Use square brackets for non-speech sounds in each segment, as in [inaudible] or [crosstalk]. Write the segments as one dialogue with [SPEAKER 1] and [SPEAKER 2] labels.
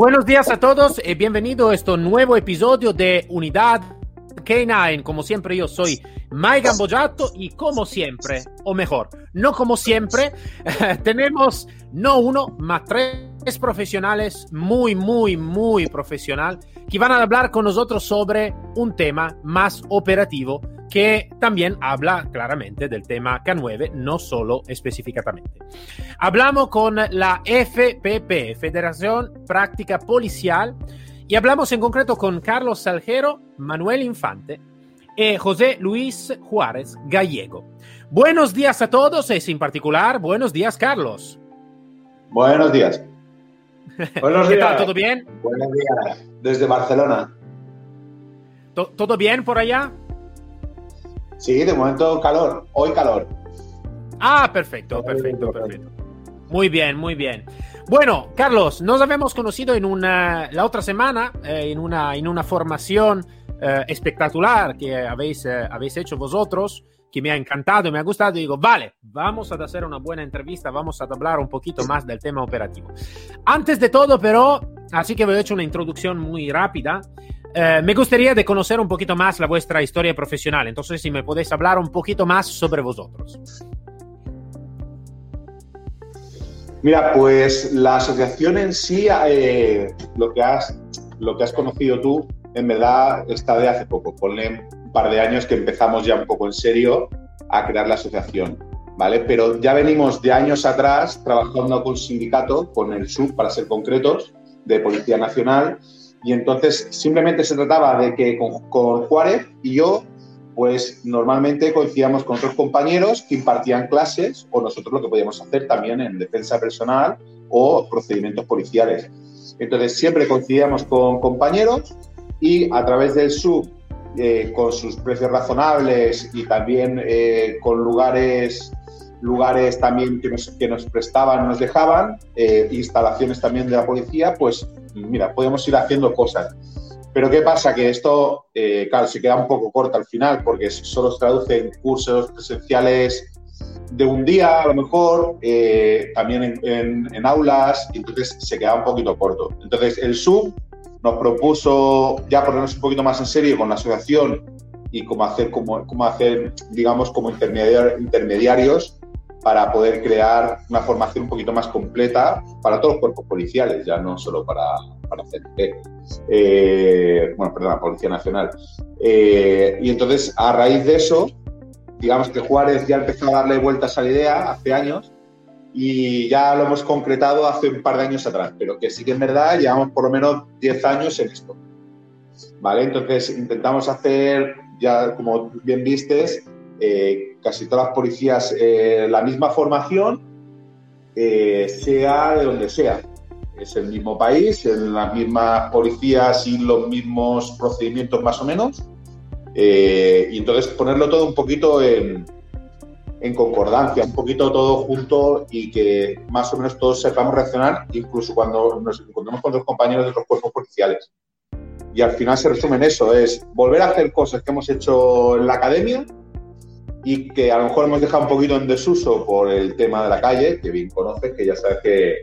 [SPEAKER 1] Buenos días a todos y bienvenido a este nuevo episodio de Unidad K9. Como siempre, yo soy Mike Gambojato y como siempre, o mejor, no como siempre, [laughs] tenemos no uno, más tres profesionales muy, muy, muy profesional que van a hablar con nosotros sobre un tema más operativo que también habla claramente del tema K9, no solo específicamente. Hablamos con la FPP, Federación Práctica Policial, y hablamos en concreto con Carlos Salgero, Manuel Infante y José Luis Juárez Gallego. Buenos días a todos, y en particular, buenos días, Carlos.
[SPEAKER 2] Buenos días. [laughs]
[SPEAKER 1] Buenos días. ¿Qué tal? ¿Todo bien?
[SPEAKER 2] Buenos días. Desde Barcelona.
[SPEAKER 1] ¿Todo bien por allá?
[SPEAKER 2] Sí, de momento calor. Hoy calor.
[SPEAKER 1] Ah, perfecto, perfecto, perfecto. Muy bien, muy bien. Bueno, Carlos, nos habíamos conocido en una, la otra semana eh, en, una, en una formación eh, espectacular que habéis, eh, habéis hecho vosotros, que me ha encantado, me ha gustado. Y digo, vale, vamos a hacer una buena entrevista, vamos a hablar un poquito más del tema operativo. Antes de todo, pero, así que a hecho una introducción muy rápida. Eh, me gustaría de conocer un poquito más la vuestra historia profesional, entonces si me podéis hablar un poquito más sobre vosotros.
[SPEAKER 2] Mira, pues la asociación en sí, eh, lo, que has, lo que has conocido tú, en verdad está de hace poco. Ponle un par de años que empezamos ya un poco en serio a crear la asociación, ¿vale? Pero ya venimos de años atrás trabajando con sindicato, con el SUB, para ser concretos, de Policía Nacional, y entonces simplemente se trataba de que con, Juárez y yo, pues normalmente coincidíamos con otros compañeros que impartían clases o nosotros lo que podíamos hacer también en defensa personal o procedimientos policiales. Entonces siempre coincidíamos con compañeros y a través del SUB, eh, con sus precios razonables y también eh, con lugares lugares también que nos, que nos prestaban, nos dejaban, eh, instalaciones también de la policía, pues mira, podemos ir haciendo cosas. Pero ¿qué pasa? Que esto, eh, claro, se queda un poco corto al final porque solo se traduce en cursos presenciales de un día, a lo mejor, eh, también en, aulas, y entonces se queda un poquito corto. Entonces el SUB nos propuso ya ponernos un poquito más en serio con la asociación y cómo hacer, cómo, cómo hacer digamos, como intermediarios para poder crear una formación un poquito más completa para todos los cuerpos policiales, ya no solo para, para eh, bueno, perdón, la Policía Nacional. Eh, y entonces, a raíz de eso, digamos que Juárez ya empezó a darle vueltas a la idea hace años y ya lo hemos concretado hace un par de años atrás, pero que sí que en verdad llevamos por lo menos 10 años en esto. ¿Vale? Entonces intentamos hacer, ya como bien vistes, eh, casi todas las policías eh, la misma formación, eh, sea de donde sea. Es el mismo país, en las mismas policías y los mismos procedimientos más o menos. y entonces ponerlo todo un poquito en, en concordancia, un poquito todo junto y que más o menos todos sepamos reaccionar, incluso cuando nos encontremos con los compañeros de otros cuerpos policiales. Y al final se resume en eso, es volver a hacer cosas que hemos hecho en la academia, y que a lo mejor hemos dejado un poquito en desuso por el tema de la calle, que bien conoces, que ya sabes que,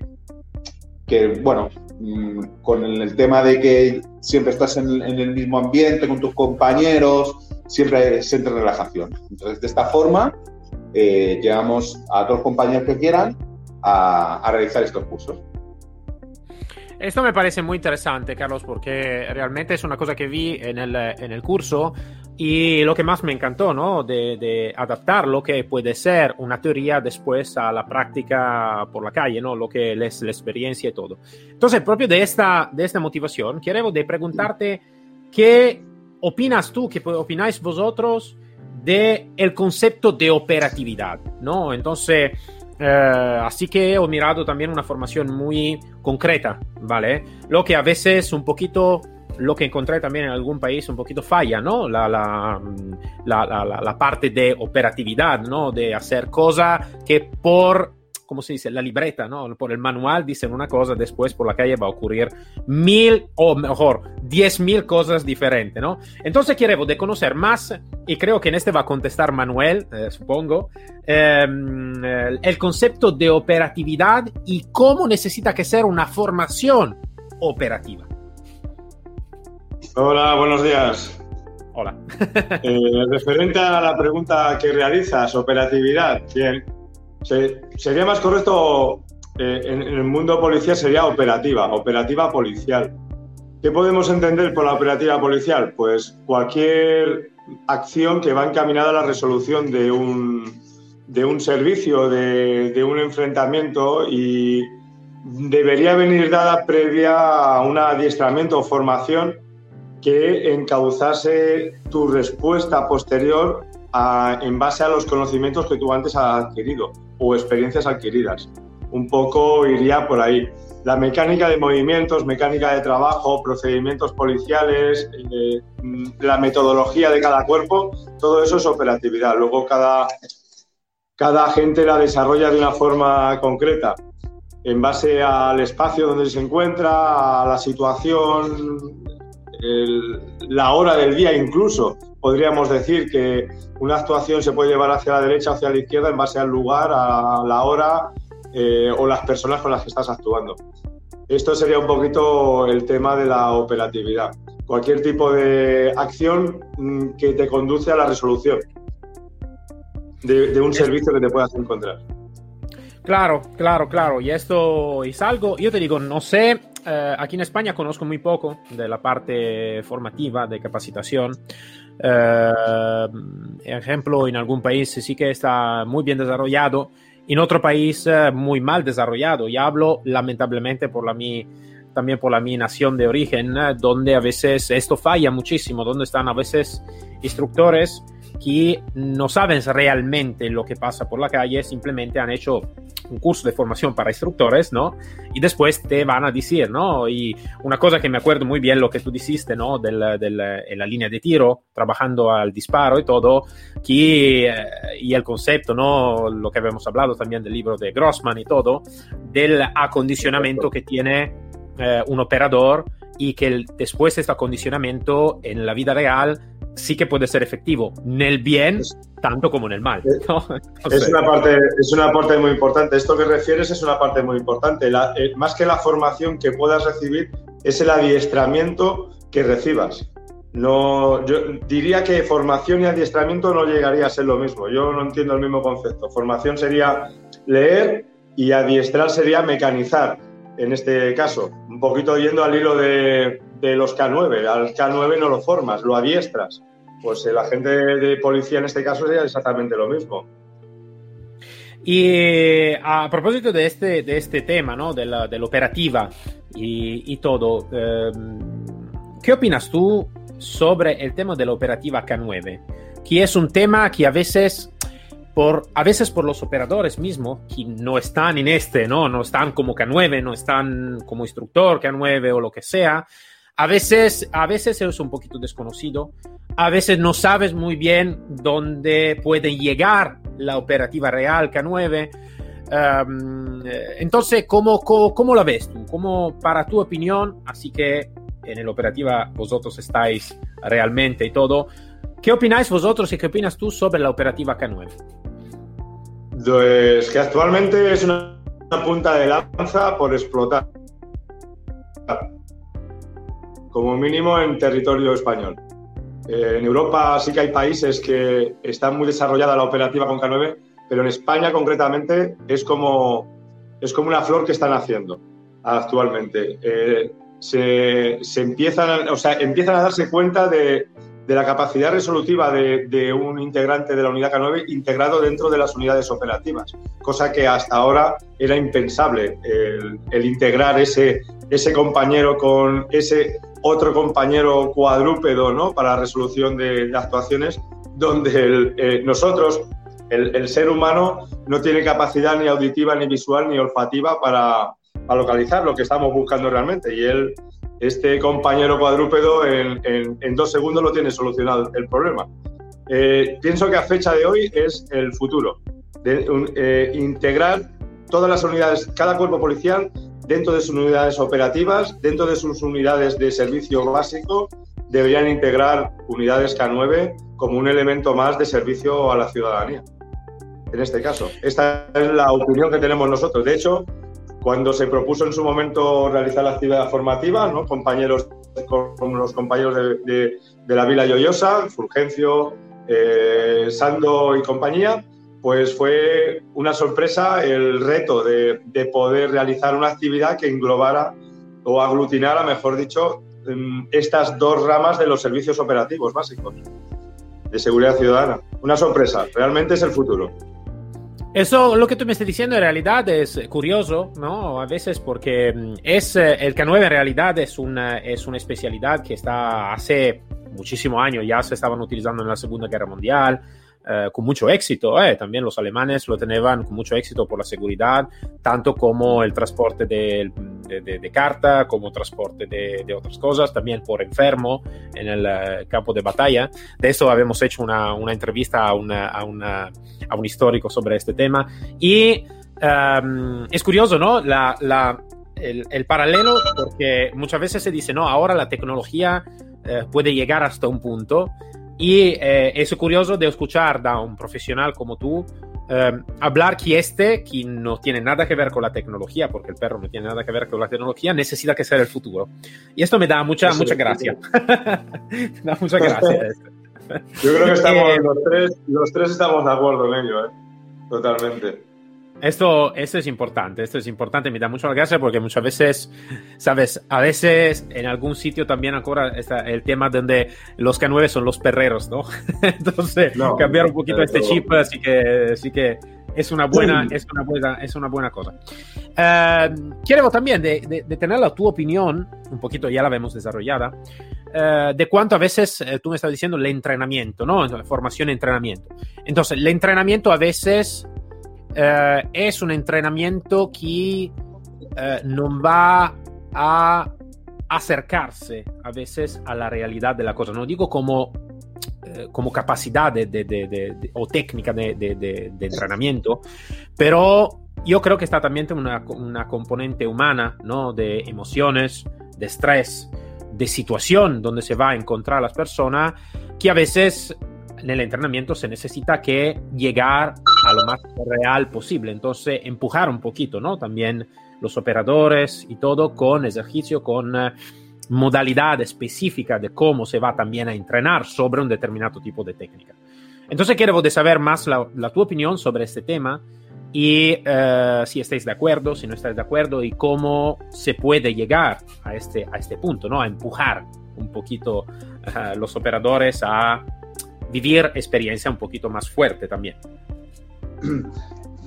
[SPEAKER 2] que bueno, mm, con el tema de que siempre estás en, el mismo ambiente con tus compañeros, siempre se entra relajación. Entonces, de esta forma, eh, llevamos a los compañeros que quieran a, a realizar estos cursos.
[SPEAKER 1] Esto me parece muy interesante, Carlos, porque realmente es una cosa que vi en el, en el curso y lo que más me encantó, ¿no? De, de, adaptar lo que puede ser una teoría después a la práctica por la calle, ¿no? Lo que es la experiencia y todo. Entonces, propio de esta, de esta motivación, quiero de preguntarte qué opinas tú, qué opináis vosotros de el concepto de operatividad, ¿no? Entonces, Eh, así que he mirado también una formación muy concreta, ¿vale? Lo que a veces un poquito, lo que encontré también en algún país un poquito falla, ¿no? La, la, la, la parte de operatividad, ¿no? De hacer cosas que por ¿cómo se dice? La libreta, ¿no? Por el manual dicen una cosa, después por la calle va a ocurrir mil o mejor, diez mil cosas diferentes, ¿no? Entonces quiero de conocer más, y creo que en este va a contestar Manuel, eh, supongo, em, el concepto de operatividad y cómo necesita que ser una formación operativa.
[SPEAKER 3] Hola, buenos días.
[SPEAKER 1] Hola. [laughs]
[SPEAKER 3] eh, referente a la pregunta que realizas, operatividad, bien, sería más correcto eh, en, el mundo policial sería operativa, operativa policial. ¿Qué podemos entender por la operativa policial? Pues cualquier acción que va encaminada a la resolución de un, de un servicio, de, de un enfrentamiento y debería venir dada previa a un adiestramiento o formación que encauzase tu respuesta posterior en base a los conocimientos que tú antes has adquirido o experiencias adquiridas. Un poco iría por ahí. La mecánica de movimientos, mecánica de trabajo, procedimientos policiales, eh, la metodología de cada cuerpo, todo eso es operatividad. Luego cada, cada agente la desarrolla de una forma concreta en base al espacio donde se encuentra, a la situación, la hora del día incluso podríamos decir que una actuación se puede llevar hacia la derecha o hacia la izquierda en base al lugar, a la hora eh, o las personas con las que estás actuando. Esto sería un poquito el tema de la operatividad. Cualquier tipo de acción mm, que te conduce a la resolución de, un servicio que te puedas encontrar.
[SPEAKER 1] Claro, claro, claro. Y esto es algo, yo te digo, no sé, eh, aquí en España conozco muy poco de la parte formativa de capacitación. Eh, ejemplo, en algún país sí que está muy bien desarrollado, en otro país eh, muy mal desarrollado. Y hablo lamentablemente por la mi, también por la mi nación de origen, eh, donde a veces esto falla muchísimo, donde están a veces instructores que no saben realmente lo que pasa por la calle, simplemente han hecho un curso de formación para instructores, ¿no? Y después te van a decir, ¿no? Y una cosa que me acuerdo muy bien lo que tú dijiste, ¿no? En la línea de tiro, trabajando al disparo y todo, que, eh, y el concepto, ¿no? Lo que habíamos hablado también del libro de Grossman y todo, del acondicionamiento que tiene eh, un operador y que después de este acondicionamiento en la vida real sí que puede ser efectivo, en el bien tanto como en el mal. [laughs]
[SPEAKER 3] Es, una parte, es una parte muy importante. Esto que refieres es una parte muy importante. Eh, más que la formación que puedas recibir, es el adiestramiento que recibas. No, yo diría que formación y adiestramiento no llegaría a ser lo mismo. Yo no entiendo el mismo concepto. Formación sería leer y adiestrar sería mecanizar, en este caso. Un poquito yendo al hilo de, de los K9. Al K9 no lo formas, lo adiestras. Pues el agente de policía en este caso sería exactamente lo mismo.
[SPEAKER 1] Y a propósito de este, de este tema, ¿no? de, la, de la operativa y, todo, eh, ¿qué opinas tú sobre el tema de la operativa K9? Que es un tema que a veces, por, a veces por los operadores mismos, que no están en este, ¿no? no están como K9, no están como instructor K9 o lo que sea, a veces, a veces es un poquito desconocido, a veces no sabes muy bien dónde puede llegar la operativa real K9. Em, entonces, ¿cómo, ¿cómo, la ves tú? ¿Cómo, para tu opinión, así que en la operativa vosotros estáis realmente y todo, ¿qué opináis vosotros y qué opinas tú sobre la operativa K9?
[SPEAKER 3] Pues que actualmente es una punta de lanza por explotar como mínimo en territorio español. Eh, en Europa sí que hay países que están muy desarrollada la operativa con K9, pero en España concretamente es como, es como una flor que están haciendo actualmente. Eh, se, se, empiezan, o sea, empiezan a darse cuenta de, de la capacidad resolutiva de, de, un integrante de la unidad K9 integrado dentro de las unidades operativas, cosa que hasta ahora era impensable, el, integrar ese, ese compañero con ese otro compañero cuadrúpedo ¿no? para resolución de, actuaciones, donde eh, nosotros, el, ser humano no tiene capacidad ni auditiva, ni visual, ni olfativa para, localizar lo que estamos buscando realmente. Y él, este compañero cuadrúpedo, en, dos segundos lo tiene solucionado el problema. Eh, pienso que a fecha de hoy es el futuro. De, eh, integrar todas las unidades, cada cuerpo policial dentro de sus unidades operativas, dentro de sus unidades de servicio básico, deberían integrar unidades K9 como un elemento más de servicio a la ciudadanía. En este caso, esta es la opinión que tenemos nosotros. De hecho, cuando se propuso en su momento realizar la actividad formativa, compañeros como los compañeros de, la Vila Lloyosa, Fulgencio, eh, Sando y compañía, pues fue una sorpresa el reto de, poder realizar una actividad que englobara o aglutinara, mejor dicho, estas dos ramas de los servicios operativos básicos de seguridad ciudadana. Una sorpresa, realmente es el futuro.
[SPEAKER 1] Eso, lo que tú me estás diciendo en realidad es curioso, ¿no? A veces porque mm, es, eh, el K9 en realidad es una, es una especialidad que está hace muchísimos años, ya se estaban utilizando en la Segunda Guerra Mundial, eh, con mucho éxito. Eh. También los alemanes lo tenían con mucho éxito por la seguridad, tanto como el transporte de, de, carta, como transporte de, otras cosas, también por enfermo en el eh, campo de batalla. De eso habíamos hecho una, una entrevista a, una, a, una, a, un histórico sobre este tema. Y em, es curioso, ¿no? La, la, el, el, paralelo, porque muchas veces se dice, no, ahora la tecnología puede llegar hasta un punto y eh, es curioso de escuchar da un profesional como tú eh, hablar que este, que no tiene nada que ver con la tecnología, porque el perro no tiene nada que ver con la tecnología, necesita que sea el futuro. Y esto me da mucha, mucha gracia. me [laughs] da mucha gracia. [laughs]
[SPEAKER 3] Yo creo que estamos, [laughs] eh, los, tres, los tres estamos de acuerdo en ello, ¿eh? totalmente.
[SPEAKER 1] Esto, esto es importante, esto es importante, me da mucho la gracia porque muchas veces, sabes, a veces en algún sitio también ahora está el tema donde los K9 son los perreros, ¿no? [laughs] Entonces, cambiar un poquito este chip, así que, sí que es una buena, es una buena, es una buena cosa. Eh, quiero también de, de, tener la tu opinión, un poquito ya la vemos desarrollada, eh, de cuánto a veces eh, tú me estás diciendo el entrenamiento, ¿no? Formación entrenamiento. Entonces, el entrenamiento a veces eh, es un entrenamiento que eh, no va a acercarse a veces a la realidad de la cosa. No digo como, eh, como capacidad de, o técnica de, entrenamiento, pero yo creo que está también una, una componente humana, ¿no? De emociones, de estrés, de situación donde se va a encontrar las personas que a veces en el entrenamiento se necesita que llegar a lo más real posible. Entonces, empujar un poquito, ¿no? También los operadores y todo con ejercicio, con eh, modalidad específica de cómo se va también a entrenar sobre un determinado tipo de técnica. Entonces, quiero saber más la, tu opinión sobre este tema y eh, si estáis de acuerdo, si no estáis de acuerdo y cómo se puede llegar a este, a este punto, ¿no? A empujar un poquito a los operadores a vivir experiencia un poquito más fuerte también.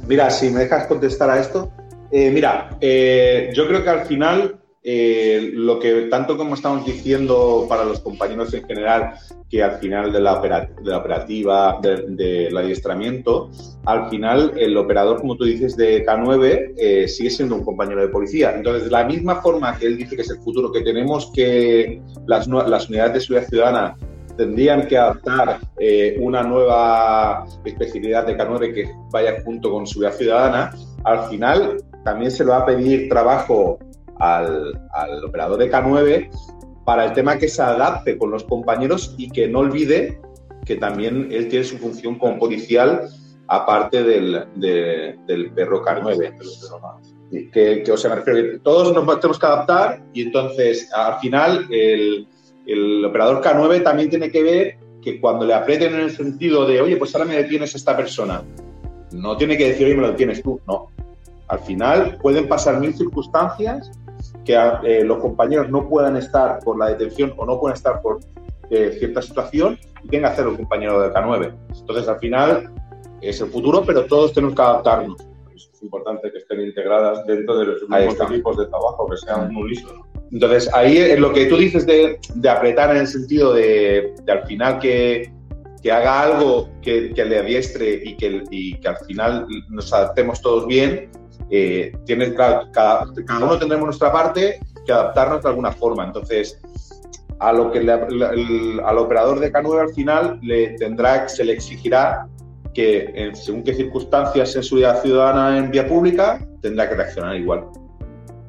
[SPEAKER 2] Mira, si me dejas contestar a esto, eh, mira, eh, yo creo que al final eh, lo que tanto como estamos diciendo para los compañeros en general, que al final de la, operativa, del adiestramiento, al final el operador, como tú dices, de K9 sigue siendo un compañero de policía. Entonces, de la misma forma que él dice que es el futuro, que tenemos que las, las unidades de seguridad ciudadana tendrían que adaptar eh, una nueva especialidad de K9 que vaya junto con seguridad ciudadana, al final también se le va a pedir trabajo al, operador de K9 para el tema que se adapte con los compañeros y que no olvide que también él tiene su función como policial aparte del, del perro K9. Que, que, o sea, me refiero que todos nos tenemos que adaptar y entonces al final el, el operador K9 también tiene que ver que cuando le aprieten en el sentido de, oye, pues ahora me detienes esta persona, no tiene que decir, oye, me lo detienes tú, no. Al final pueden pasar mil circunstancias que eh, los compañeros no puedan estar por la detención o no puedan estar por eh, cierta situación y tenga que hacerlo el compañero de K9. Entonces, al final es el futuro, pero todos tenemos que adaptarnos.
[SPEAKER 3] Es importante que estén integradas dentro de los mismos equipos de trabajo, que sean muy listos.
[SPEAKER 2] Entonces, ahí es lo que tú dices de, apretar en el sentido de, al final que, haga algo que, le adiestre y que, al final nos adaptemos todos bien, eh, tiene, cada, cada, uno tendremos nuestra parte que adaptarnos de alguna forma. Entonces, a lo que al operador de K9 al final le tendrá, se le exigirá que en según qué circunstancias en su vida ciudadana en vía pública tendrá que reaccionar igual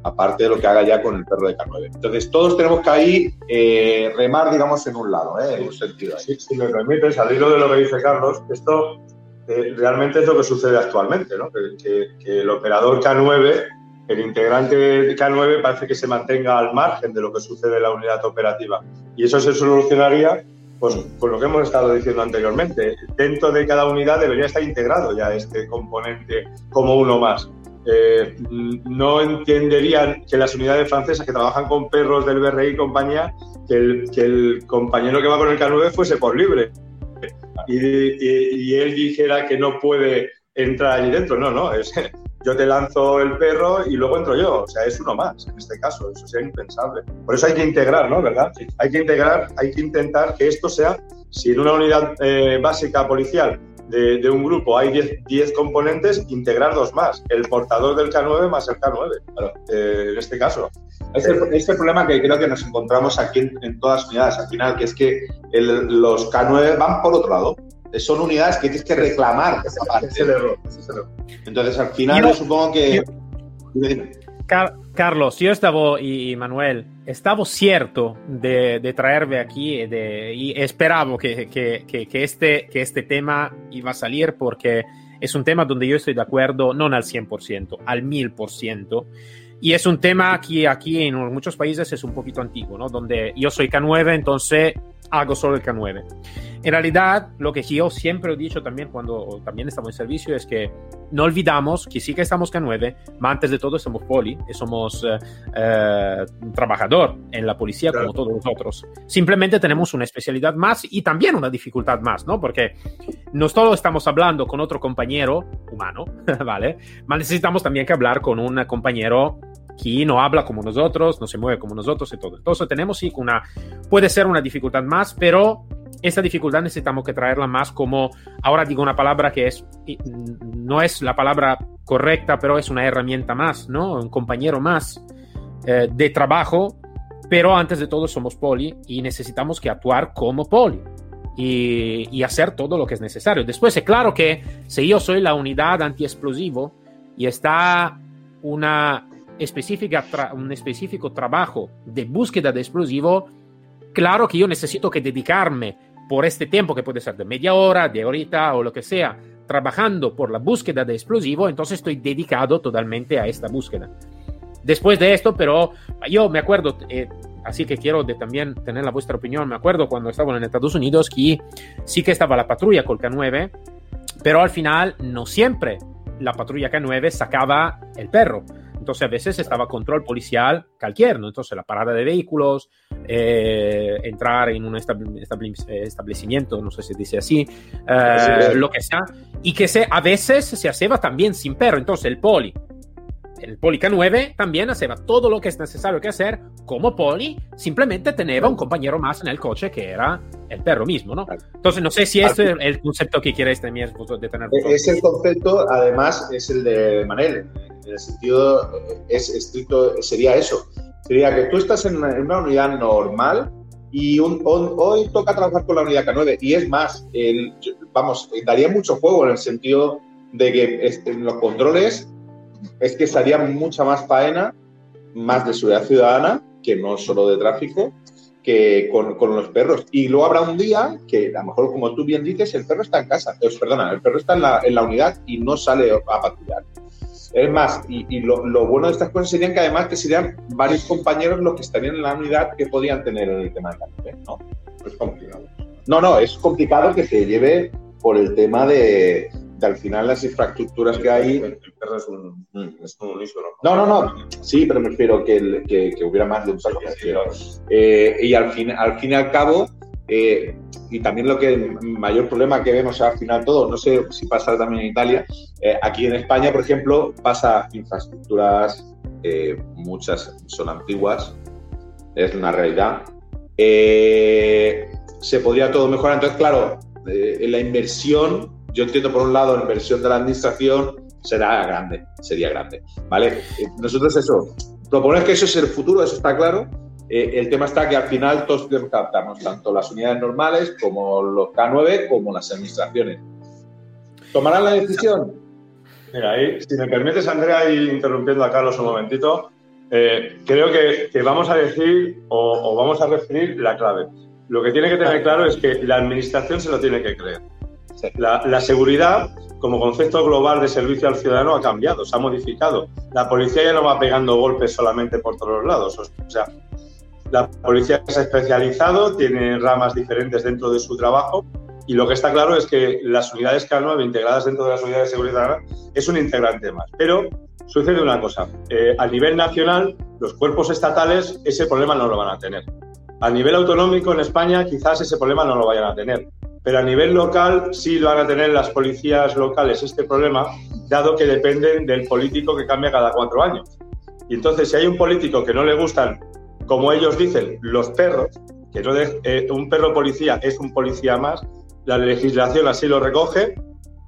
[SPEAKER 2] aparte de lo que haga ya con el perro de K9. Entonces, todos tenemos que ahí eh, remar, digamos, en un lado, ¿eh? en un sentido.
[SPEAKER 3] Si, me permites, al hilo de lo que dice Carlos, esto eh, realmente es lo que sucede actualmente, ¿no? que, el operador K9, el integrante K9 parece que se mantenga al margen de lo que sucede en la unidad operativa. Y eso se solucionaría pues con lo que hemos estado diciendo anteriormente. Dentro de cada unidad debería estar integrado ya este componente como uno más. Eh, no entenderían que las unidades francesas que trabajan con perros del BRI y compañía, que el, compañero que va con el K9 fuese por libre y, él dijera que no puede entrar allí dentro. No, no, es, [laughs] yo te lanzo el perro y luego entro yo. O sea, es uno más en este caso, eso sería impensable. Por eso hay que integrar, ¿no? ¿Verdad? Hay que integrar, hay que intentar que esto sea, si en una unidad eh, básica policial de, un grupo hay 10 componentes, integrar dos más, el portador del K9 más el K9, eh, en este caso.
[SPEAKER 2] Este, este problema que creo que nos encontramos aquí en, todas las unidades al final, que es que los K9 van por otro lado. Son unidades que tienes que reclamar esa parte. Es el error. Entonces, al final, yo, supongo que...
[SPEAKER 1] Carlos, yo estaba, y Manuel, estaba cierto de, traerme aquí y esperaba que, este, que este tema iba a salir porque es un tema donde yo estoy de acuerdo, no al 100%, al 1000%. Y es un tema que aquí en muchos países es un poquito antiguo, ¿no? Donde yo soy K9, entonces hago solo el K9. En realidad, lo que yo siempre he dicho también cuando también estamos en servicio es que no olvidamos que sí que estamos K9, pero antes de todo somos poli y somos eh, eh, trabajador en la policía como todos nosotros. Simplemente tenemos una especialidad más y también una dificultad más, ¿no? Porque no solo estamos hablando con otro compañero humano, [laughs] ¿vale? Pero necesitamos también que hablar con un compañero que no habla como nosotros, no se mueve como nosotros y todo. Entonces tenemos sí una, puede ser una dificultad más, pero esa dificultad necesitamos que traerla más como, ahora digo una palabra que es, no es la palabra correcta, pero es una herramienta más, ¿no? Un compañero más eh, de trabajo, pero antes de todo somos poli y necesitamos que actuar como poli. Y, y hacer todo lo que es necesario. Después, es claro que si yo soy la unidad antiexplosivo y está una específica un específico trabajo de búsqueda de explosivo, claro que yo necesito que dedicarme por este tiempo, que puede ser de media hora, de horita o lo que sea, trabajando por la búsqueda de explosivo, entonces estoy dedicado totalmente a esta búsqueda. Después de esto, pero yo me acuerdo, eh, así que quiero de también tener la vuestra opinión, me acuerdo cuando estaba en Estados Unidos que sí que estaba la patrulla con K9, pero al final no siempre la patrulla K9 sacaba el perro. Entonces a veces estaba control policial cualquier, ¿no? Entonces la parada de vehículos, eh, entrar en un establecimiento, no sé si dice así, eh, lo que sea, y que se, a veces se hacía también sin perro. Entonces el poli, el poli K9 también hacía todo lo que es necesario que hacer como poli, simplemente tenía un compañero más en el coche que era el perro mismo, ¿no? Entonces no sé si este es el concepto que quieres también de tener.
[SPEAKER 2] Es el concepto, además, es el de Manel en el sentido eh, es estricto, sería eso. Sería que tú estás en una, unidad normal y hoy toca trabajar con la unidad K9. Y es más, vamos, daría mucho juego en el sentido de que en los controles es que estaría mucha más faena, más de seguridad ciudadana, que no solo de tráfico, que con, con, los perros. Y luego habrá un día que, a lo mejor, como tú bien dices, el perro está en casa. Pues, perdona, el perro está en la, en la unidad y no sale a patrullar. Es más, y, lo, bueno de estas cosas serían que además que serían varios compañeros los que estarían en la unidad que podían tener en el tema de ¿no? Es complicado. No, no, es complicado que se lleve por el tema de, al final las infraestructuras que hay. El perro es un, es un ¿no? No, no, Sí, pero me refiero que, que, hubiera más de un perro. Eh, y al fin, al fin y al cabo, eh, y también lo que el mayor problema que vemos al final todo, no sé si pasa también en Italia, eh, aquí en España, por ejemplo, pasa infraestructuras, eh, muchas son antiguas, es una realidad. se podría todo mejorar, entonces, claro, la inversión, yo entiendo por un lado la inversión de la administración será grande, sería grande, ¿vale? Eh, nosotros eso, proponer que eso es el futuro, eso está claro. Eh, el tema está que al final todos tenemos que adaptarnos, tanto las unidades normales como los K9 como las administraciones. ¿Tomarán la decisión?
[SPEAKER 3] Mira, ahí, si me permites, Andrea, ir interrumpiendo a Carlos un momentito, eh, creo que, vamos a decir o, vamos a referir la clave. Lo que tiene que tener claro es que la administración se lo tiene que creer. La, seguridad, como concepto global de servicio al ciudadano, ha cambiado, se ha modificado. La policía ya no va pegando golpes solamente por todos lados. O sea, la policía se ha especializado, tiene ramas diferentes dentro de su trabajo y lo que está claro es que las unidades K9 integradas dentro de las unidades de seguridad es un integrante más. Pero sucede una cosa, eh, a nivel nacional los cuerpos estatales ese problema no lo van a tener. A nivel autonómico en España quizás ese problema no lo vayan a tener, pero a nivel local sí lo van a tener las policías locales este problema, dado que dependen del político que cambia cada cuatro años. Y entonces si hay un político que no le gustan, como ellos dicen, los perros, que no eh, un perro policía es un policía más, la legislación así lo recoge,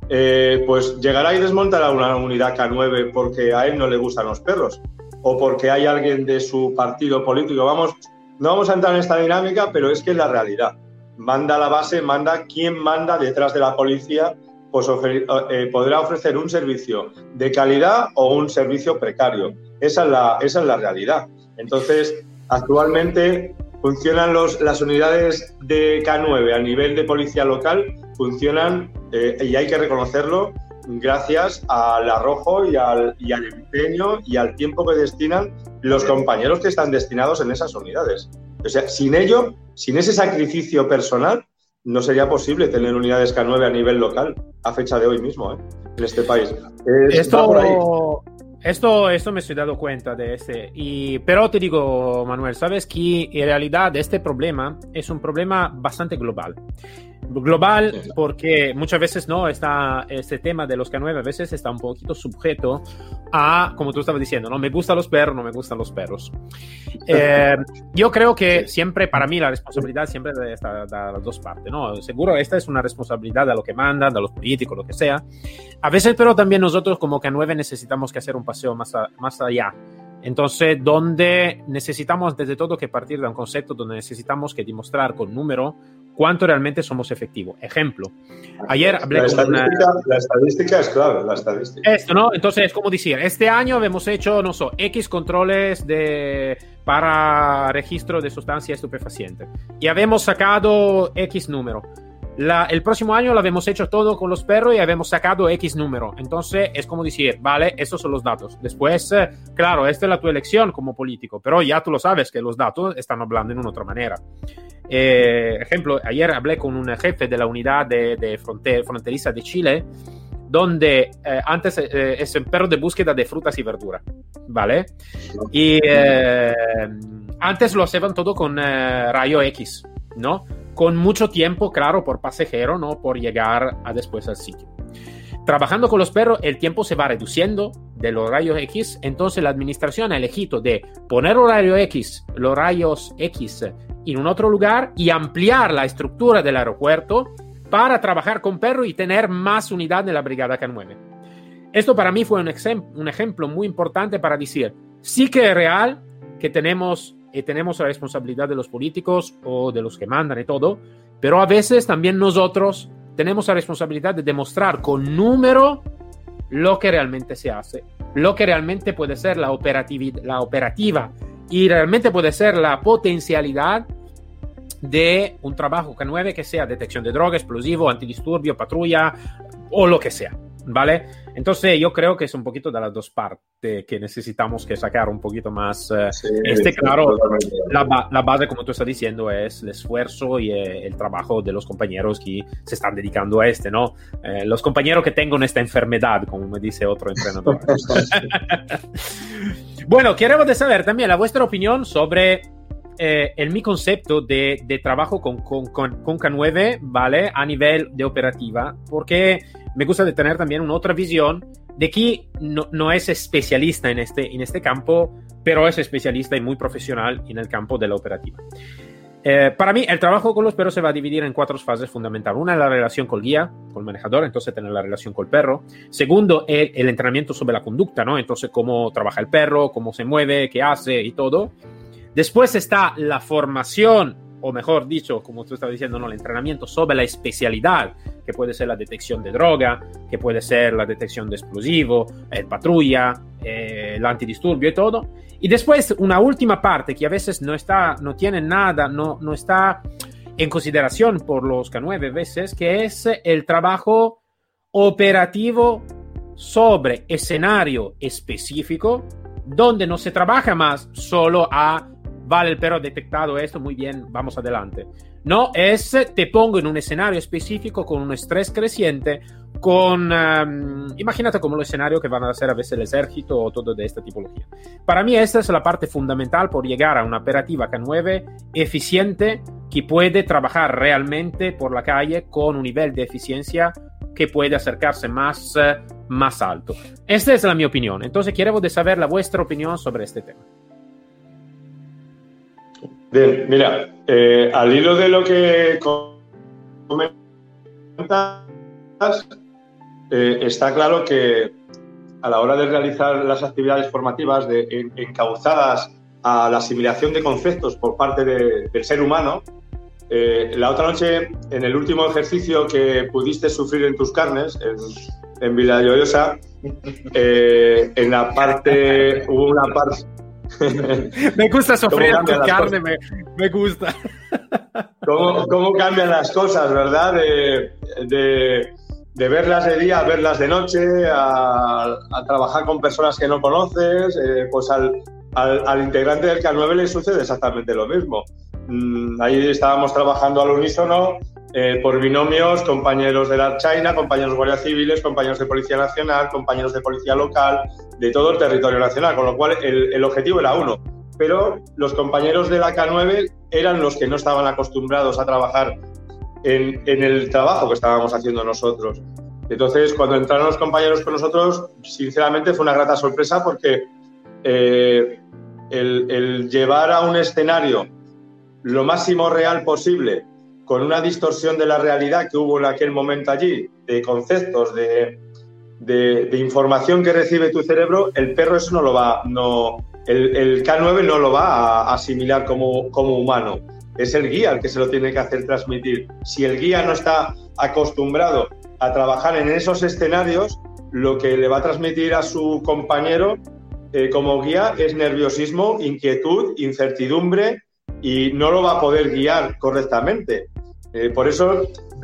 [SPEAKER 3] eh, pues llegará y desmontará una unidad K9 porque a él no le gustan los perros o porque hay alguien de su partido político. Vamos, no vamos a entrar en esta dinámica, pero es que es la realidad. Manda la base, manda quien manda detrás de la policía, pues eh, podrá ofrecer un servicio de calidad o un servicio precario. Esa es la, esa es la realidad. Entonces, actualmente funcionan los, las unidades de K9 a nivel de policía local, funcionan, eh, y hay que reconocerlo, gracias al arrojo y al, y al empeño y al tiempo que destinan los compañeros que están destinados en esas unidades. O sea, sin ello, sin ese sacrificio personal, no sería posible tener unidades K9 a nivel local a fecha de hoy mismo ¿eh? en este país.
[SPEAKER 1] Esto, esto, esto me estoy dando cuenta de este. Y, pero te digo, Manuel, sabes que en realidad este problema es un problema bastante global global porque muchas veces no está este tema de los K9 a veces está un poquito sujeto a como tú estabas diciendo no me gustan los perros no me gustan los perros. Eh, yo creo que siempre para mí la responsabilidad siempre está de las dos partes no seguro esta es una responsabilidad de lo que mandan de los políticos lo que sea. A veces pero también nosotros como K9 necesitamos que hacer un paseo más, más allá. Entonces, donde necesitamos antes de todo que partir de un concepto donde necesitamos que demostrar con número cuánto realmente somos efectivos. Ejemplo, ayer hablé
[SPEAKER 3] la con una... La estadística es clave, la estadística.
[SPEAKER 1] Esto, ¿no? Entonces, como decir, este año hemos hecho, no sé, X controles de, para registro de sustancias estupefacientes y habemos sacado X número el próximo año lo habíamos hecho todo con los perros y habíamos sacado X número. Entonces es como decir, vale, estos son los datos. Después, eh, claro, esta es la tu elección como político, pero ya tú lo sabes que los datos están hablando en una otra manera. Eh, ejemplo, ayer hablé con un jefe de la unidad de, fronteriza de Chile, donde eh, antes es un perro de búsqueda de frutas y verduras, ¿vale? Y antes lo hacían todo con rayo X, ¿no? Con mucho tiempo, claro, por pasajero, ¿no? Por llegar a después al sitio. Trabajando con los perros, el tiempo se va reduciendo de los rayos X, entonces la administración ha elegido de poner rayos X, los rayos X en un otro lugar y ampliar la estructura del aeropuerto para trabajar con perros y tener más unidad de la brigada K9. Esto para mí fue un ejemplo muy importante para decir, sí que es real que tenemos y tenemos la responsabilidad de los políticos o de los que mandan y todo, pero a veces también nosotros tenemos la responsabilidad de demostrar con número lo que realmente se hace, lo que realmente puede ser la, la operativa y realmente puede ser la potencialidad de un trabajo K9 que sea detección de droga, explosivo, antidisturbio, patrulla o lo que sea. ¿Vale? Entonces yo creo que es un poquito de las dos partes que necesitamos que sacar un poquito más. Eh, este, claro, la, la, base, como tú estás diciendo, es el esfuerzo y eh, el trabajo de los compañeros que se están dedicando a este, ¿no? Eh, los compañeros que tengan esta enfermedad, como me dice otro entrenador. [laughs] bueno, queremos saber también la vuestra opinión sobre el mi concepto de, de trabajo con, con, con, con, K9, ¿vale? A nivel de operativa, porque me gusta de tener también una otra visión de que no, no, es especialista en este, en este campo, pero es especialista y muy profesional en el campo de la operativa. Eh, para mí, el trabajo con los perros se va a dividir en cuatro fases fundamentales. Una es la relación con el guía, con el manejador, entonces tener la relación con el perro. Segundo, el, el, entrenamiento sobre la conducta, ¿no? Entonces, cómo trabaja el perro, cómo se mueve, qué hace y todo. Después está la formación, o mejor dicho, como tú estabas diciendo, ¿no? el entrenamiento sobre la especialidad, que puede ser la detección de droga, que puede ser la detección de explosivo, el patrulla, eh, el antidisturbio y todo. Y después una última parte que a veces no está, no tiene nada, no, no está en consideración por los K9 veces, que es el trabajo operativo sobre escenario específico, donde no se trabaja más solo a, vale, el perro ha detectado esto, muy bien, vamos adelante. No, es te pongo en un escenario específico con un estrés creciente, con, um, imagínate como el escenario que van a hacer a veces el ejército o todo de esta tipología. Para mí esta es la parte fundamental por llegar a una operativa K9 eficiente que puede trabajar realmente por la calle con un nivel de eficiencia que puede acercarse más, uh, más alto. Esta es la mi opinión. Entonces quiero saber la vuestra opinión sobre este tema.
[SPEAKER 3] Bien, mira, eh, al hilo de lo que comentas, eh, está claro que a la hora de realizar las actividades formativas de, en, encauzadas a la asimilación de conceptos por parte de, del ser humano, eh, la otra noche, en el último ejercicio que pudiste sufrir en tus carnes, en, en Villa Llorosa, eh, en la parte, hubo una parte, [laughs]
[SPEAKER 1] me gusta sufrir tu carne, me, me, gusta. [laughs]
[SPEAKER 3] ¿Cómo, ¿Cómo, cambian las cosas, verdad? De, de, de, verlas de día a verlas de noche, a, a trabajar con personas que no conoces, eh, pues al, al, al, integrante del K9 le sucede exactamente lo mismo. Mm, ahí estábamos trabajando al unísono eh, por binomios, compañeros de la China, compañeros de Guardia Civiles, compañeros de Policía Nacional, compañeros de Policía Local, de todo el territorio nacional, con lo cual el, objetivo era uno. Pero los compañeros de la K9 eran los que no estaban acostumbrados a trabajar en, el trabajo que estábamos haciendo nosotros. Entonces, cuando entraron los compañeros con nosotros, sinceramente fue una grata sorpresa porque eh, el llevar a un escenario lo máximo real posible con una distorsión de la realidad que hubo en aquel momento allí, de conceptos, de, información que recibe tu cerebro, el perro eso no lo va, no, el, el K9 no lo va a asimilar como, como humano. Es el guía el que se lo tiene que hacer transmitir. Si el guía no está acostumbrado a trabajar en esos escenarios, lo que le va a transmitir a su compañero eh, como guía es nerviosismo, inquietud, incertidumbre y no lo va a poder guiar correctamente. Eh, por eso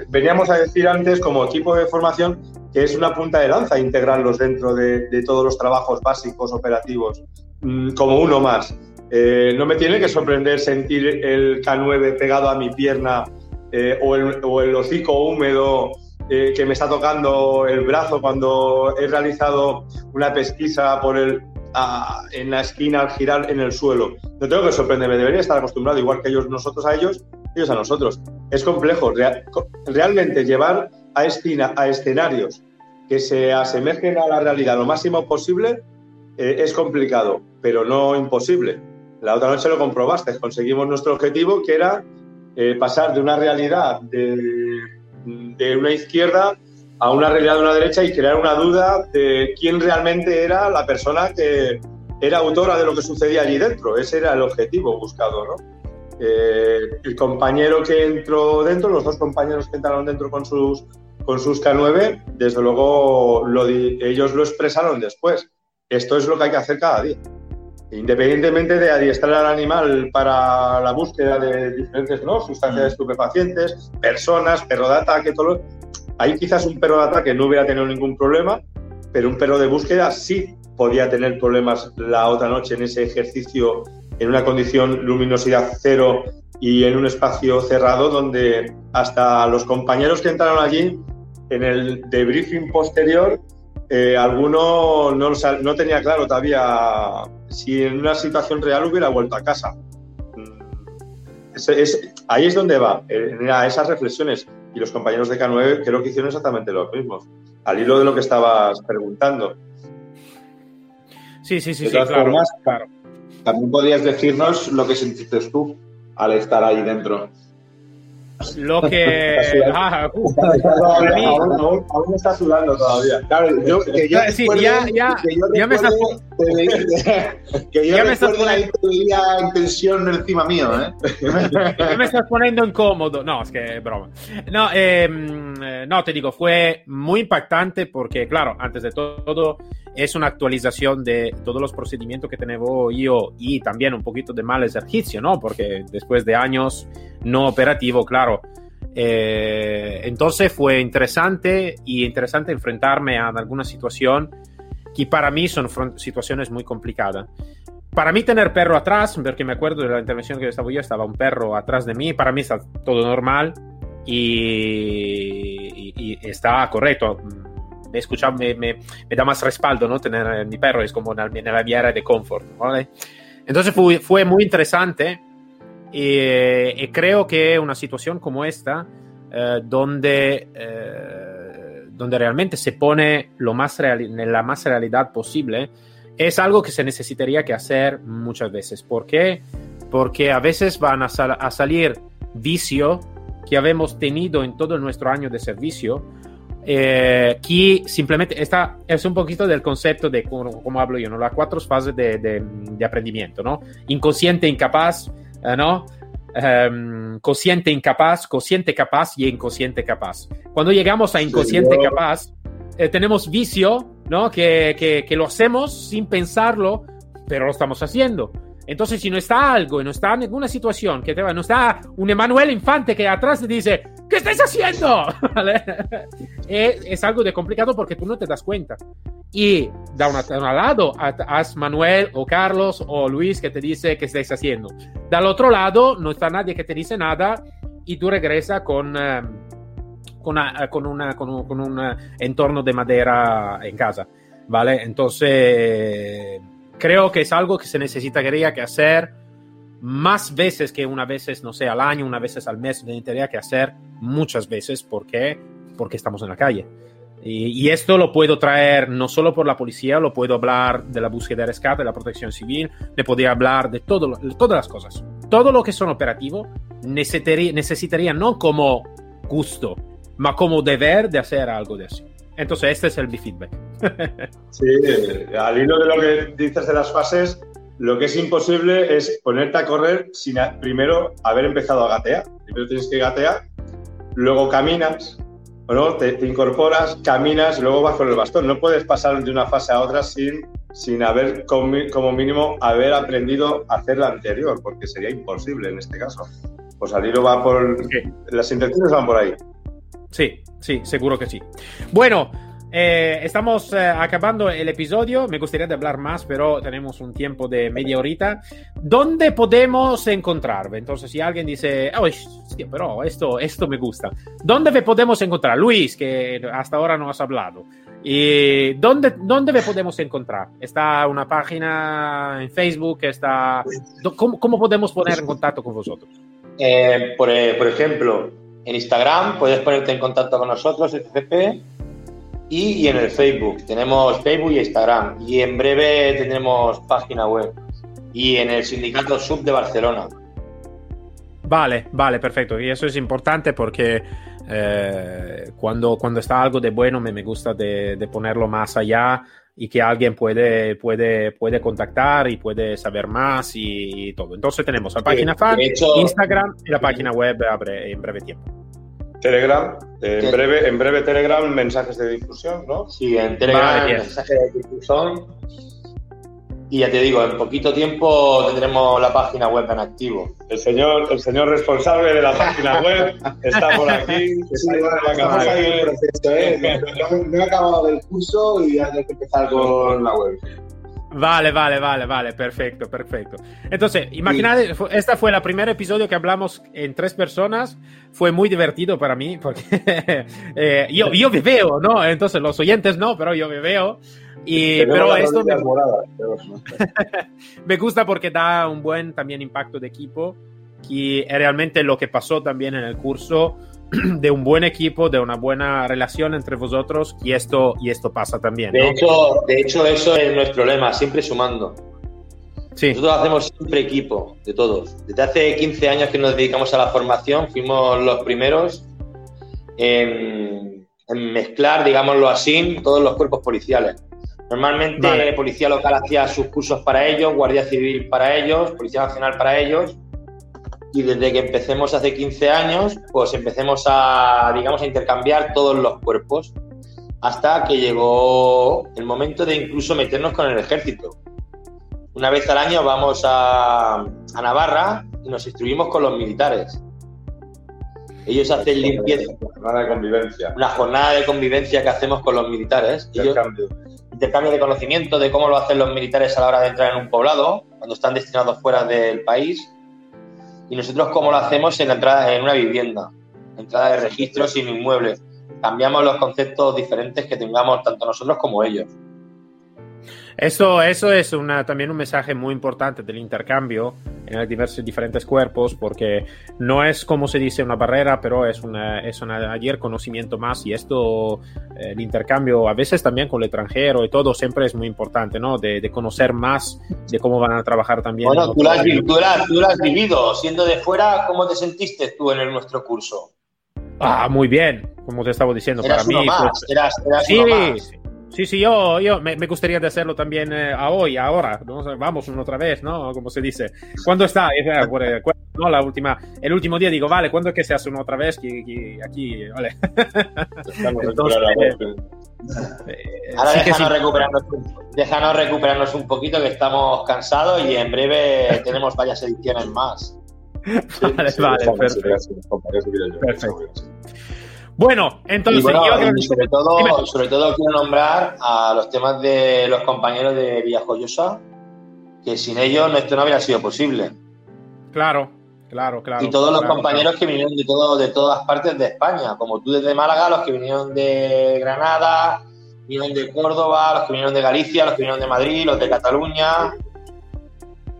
[SPEAKER 3] veníamos a decir antes, como equipo de formación, que es una punta de lanza integrarlos dentro de, todos los trabajos básicos operativos, mmm, como uno más. Eh, no me tiene que sorprender sentir el K9 pegado a mi pierna eh, o, el, hocico húmedo que me está tocando el brazo cuando he realizado una pesquisa por el, en la esquina al girar en el suelo. No tengo que sorprenderme, debería estar acostumbrado, igual que ellos, nosotros a ellos a nosotros. Es complejo. Real, realmente llevar a, escena, a escenarios que se asemejen a la realidad lo máximo posible eh, es complicado, pero no imposible. La otra noche lo comprobaste, conseguimos nuestro objetivo que era eh, pasar de una realidad de, de, una izquierda a una realidad de una derecha y crear una duda de quién realmente era la persona que era autora de lo que sucedía allí dentro. Ese era el objetivo buscado, ¿no? Eh, el compañero que entró dentro, los dos compañeros que entraron dentro con sus, con sus K9, desde luego lo, ellos lo expresaron después. Esto es lo que hay que hacer cada día. Independientemente de adiestrar al animal para la búsqueda de diferentes ¿no? sustancias estupefacientes, personas, perro de ataque, todo Ahí quizás un perro de ataque no hubiera tenido ningún problema, pero un perro de búsqueda sí podía tener problemas la otra noche en ese ejercicio en una condición luminosidad cero y en un espacio cerrado donde hasta los compañeros que entraron allí en el debriefing posterior, eh, alguno no, no, tenía claro todavía si en una situación real hubiera vuelto a casa. Es, es, ahí es donde va, a esas reflexiones. Y los compañeros de K9 creo que hicieron exactamente lo mismo, al hilo de lo que estabas preguntando.
[SPEAKER 1] Sí, sí, sí, sí claro,
[SPEAKER 2] formas, claro también podrías decirnos lo que sentiste tú al estar ahí dentro?
[SPEAKER 1] Lo [laughs] que. Ah,
[SPEAKER 3] Aún,
[SPEAKER 1] mí-
[SPEAKER 3] aún- aún está sudando todavía.
[SPEAKER 2] Claro, yo, que yo
[SPEAKER 1] Sí, ya- ya-
[SPEAKER 2] que yo
[SPEAKER 1] ya me estás
[SPEAKER 2] recuerde, te veía- [laughs] que yo
[SPEAKER 1] Ya me estás
[SPEAKER 2] recuerde ahí te veía en tensión encima mío, ¿eh?
[SPEAKER 1] Ya me estás poniendo incómodo. No, es que broma. No, eh, no, te digo, fue muy impactante porque, claro, antes de todo, es una actualización de todos los procedimientos que tengo yo y también un poquito de mal ejercicio, ¿no? Porque después de años no operativo, claro. eh, entonces fue interesante y interesante enfrentarme a alguna situación que para mí son situaciones muy complicadas. Para mí tener perro atrás, porque me acuerdo de la intervención que estaba yo, estaba un perro atrás de mí, para mí está todo normal y, y- y está correcto. Me, escucha, me, me- me da más respaldo, ¿no? Tener eh, mi perro es como una, una mi área de confort, ¿vale? Entonces fue, fue muy interesante y, y creo que una situación como esta, eh, donde, eh, donde realmente se pone lo más real, la más realidad posible, es algo que se necesitaría que hacer muchas veces. ¿Por qué? Porque a veces van a, sal- a salir vicio que habemos tenido en todo nuestro año de servicio, eh, que simplemente está, es un poquito del concepto de cómo, cómo hablo yo, ¿no? las cuatro fases de, de, de aprendimiento, ¿no? Inconsciente, incapaz, eh, ¿no? Em, consciente, incapaz, consciente, capaz y inconsciente, capaz. Cuando llegamos a inconsciente, capaz, eh, tenemos vicio, ¿no? Que, que, que lo hacemos sin pensarlo, pero lo estamos haciendo. Entonces, si no está algo, y no está ninguna situación, que te va, no está un Emanuel Infante que atrás te dice, ¿qué estáis haciendo? [laughs] ¿Vale? es, es algo de complicado porque tú no te das cuenta. Y da un lado, has Manuel o Carlos o Luis que te dice qué estáis haciendo. Del otro lado, no está nadie que te dice nada y tú regresas con, eh, con, una- con, una- con un, con un, eh, entorno de madera en casa. ¿Vale? Entonces, creo que es algo que se necesitaría que hacer más veces que una vez, no sé, al año, una vez al mes, necesitaría que hacer muchas veces. ¿Por qué? Porque estamos en la calle. Y, esto lo puedo traer no solo por la policía, lo puedo hablar de la búsqueda de rescate, de la protección civil, le podría hablar de, todo, lo- todas las cosas. Todo lo que son operativo necesitaría, necesitaría no como gusto, ma como deber de hacer algo de eso. Entonces, este es el feedback. [laughs]
[SPEAKER 3] Sí, al hilo de lo que dices de las fases, lo que es imposible es ponerte a correr sin a- primero haber empezado a gatear. Primero tienes que gatear, luego caminas, ¿no? te, te incorporas, caminas, luego vas con el bastón. No puedes pasar de una fase a otra sin, sin haber, como mínimo, haber aprendido a hacer la anterior, porque sería imposible en este caso. Pues al hilo va por... Las intenciones van por ahí.
[SPEAKER 1] Sí, sí, seguro que sí. Bueno, eh, estamos eh, acabando el episodio. Me gustaría hablar más, pero tenemos un tiempo de media horita. ¿Dónde podemos encontrar? Entonces, si alguien dice, "Ay, hostia, pero esto, esto me gusta. ¿Dónde me podemos encontrar? Luis, que hasta ahora no has hablado. ¿Y dónde, dónde me podemos encontrar? ¿Está una página en Facebook? Está... ¿Cómo, cómo podemos poner en contacto con vosotros?
[SPEAKER 4] Eh, por, eh, por ejemplo, en Instagram puedes ponerte en contacto con nosotros, FCP, y, y en el Facebook. Tenemos Facebook y Instagram. Y en breve tendremos página web. Y en el Sindicato Sub de Barcelona.
[SPEAKER 1] Vale, vale, perfecto. Y eso es importante porque eh, cuando, cuando está algo de bueno me, me gusta de, de ponerlo más allá y que alguien puede, puede, puede contactar y puede saber más y, todo. Entonces tenemos la página fan,
[SPEAKER 4] hecho-
[SPEAKER 1] Instagram y la página web abre en breve tiempo.
[SPEAKER 3] Telegram, eh, en, breve, en breve Telegram, mensajes de difusión, ¿no?
[SPEAKER 4] Sí, en Telegram,
[SPEAKER 1] Vale, bien.
[SPEAKER 4] mensaje de difusión. Y ya te digo, en poquito tiempo tendremos la página web en activo.
[SPEAKER 3] El señor, el señor responsable de la página web está por aquí.
[SPEAKER 2] Sí,
[SPEAKER 3] está ahí
[SPEAKER 2] bueno,
[SPEAKER 3] en la
[SPEAKER 2] estamos
[SPEAKER 3] cámara.
[SPEAKER 2] ahí en proceso, ¿eh? No, no- no he acabado el curso y ya tengo que empezar con la web.
[SPEAKER 1] Vale, vale, vale, vale, perfecto, perfecto. Entonces, imaginad, fu- esta fue el primer episodio que hablamos en tres personas. Fue muy divertido para mí porque [laughs] eh, yo, yo me veo, ¿no? Entonces los oyentes no, pero yo me veo. Y, pero esto me,
[SPEAKER 3] moradas, pero- [laughs]
[SPEAKER 1] me gusta porque da un buen también impacto de equipo, que es realmente lo que pasó también en el curso [clears throat] de un buen equipo, de una buena relación entre vosotros y esto, y esto pasa también.
[SPEAKER 4] De hecho, de hecho, eso es nuestro lema, siempre sumando. Nosotros hacemos siempre equipo de todos. Desde hace 15 años que nos dedicamos a la formación, fuimos los primeros en, mezclar, digámoslo así, todos los cuerpos policiales. Normalmente Policía Local hacía sus cursos para ellos, Guardia Civil para ellos, Policía Nacional para ellos. Y desde que empecemos hace 15 años, pues empecemos a, digamos, a intercambiar todos los cuerpos. Hasta que llegó el momento de incluso meternos con el ejército una vez al año vamos a, Navarra y nos instruimos con los militares. Ellos hacen limpieza.
[SPEAKER 3] Una jornada de convivencia.
[SPEAKER 4] Una jornada de convivencia que hacemos con los militares.
[SPEAKER 3] Intercambio.
[SPEAKER 4] intercambio de conocimiento de cómo lo hacen los militares a la hora de entrar en un poblado, cuando están destinados fuera del país. Y nosotros cómo lo hacemos en la entrada en una vivienda, entrada de registros sin inmuebles. Cambiamos los conceptos diferentes que tengamos tanto nosotros como ellos.
[SPEAKER 1] Eso, eso es una, también un mensaje muy importante del intercambio en los diversos, diferentes cuerpos, porque no es como se dice una barrera, pero es una, es una ayer conocimiento más y esto, eh, el intercambio a veces también con el extranjero y todo siempre es muy importante, ¿no? De, de conocer más de cómo van a trabajar también.
[SPEAKER 4] Bueno, tú lo, has, tú, has, vivido, siendo de fuera, ¿cómo te sentiste tú en el, nuestro curso?
[SPEAKER 1] Ah, muy bien, como te estaba diciendo,
[SPEAKER 4] para
[SPEAKER 1] mí.
[SPEAKER 4] Más, eras,
[SPEAKER 1] sí, sí, Sí, sí, yo, yo me, gustaría de hacerlo también eh, a hoy, ahora. ¿no? Vamos una otra vez, ¿no? Como se dice. ¿Cuándo está? ¿no? La última, el último día digo, vale, ¿cuándo es que se hace una otra vez? Aquí, aquí vale.
[SPEAKER 4] Entonces, eh, ahora déjanos, recuperarnos, déjanos recuperarnos un poquito que estamos cansados y en breve tenemos varias ediciones más.
[SPEAKER 1] vale, vale, perfecto. perfecto. Bueno, entonces
[SPEAKER 4] sobre, todo, sobre todo quiero nombrar a los temas de los compañeros de Villajoyosa, que sin ellos esto no habría sido posible.
[SPEAKER 1] Claro, claro, claro.
[SPEAKER 4] Y todos
[SPEAKER 1] los
[SPEAKER 4] compañeros que vinieron de, todo, de todas partes de España, como tú desde Málaga, los que vinieron de Granada, vinieron de Córdoba, los que vinieron de Galicia, los que vinieron de Madrid, los de Cataluña.
[SPEAKER 1] Sí,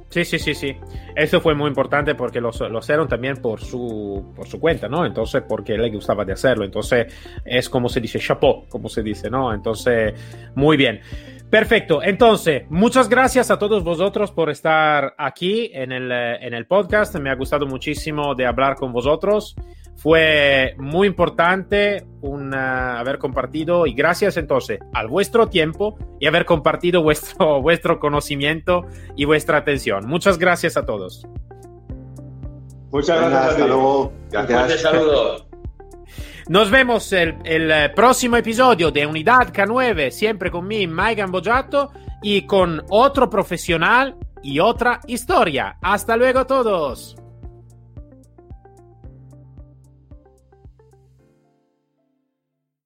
[SPEAKER 1] sí, sí, sí. Eso fue muy importante porque lo, lo hicieron también por su, por su cuenta, ¿no? Entonces, porque le gustaba de hacerlo. Entonces, es como se dice, chapeau, como se dice, ¿no? Entonces, muy bien. Perfecto. Entonces, muchas gracias a todos vosotros por estar aquí en el, en el podcast. Me ha gustado muchísimo de hablar con vosotros. Fue muy importante un, haber compartido y gracias entonces al vuestro tiempo y haber compartido vuestro, [laughs] vuestro conocimiento y vuestra atención. Muchas gracias a todos.
[SPEAKER 3] Muchas gracias. Hasta luego.
[SPEAKER 4] Gracias. Saludos.
[SPEAKER 1] Nos vemos el, el, eh, próximo episodio de Unidad K9, siempre con mí, Mike Gambojato, y con otro profesional y otra historia. Hasta luego todos.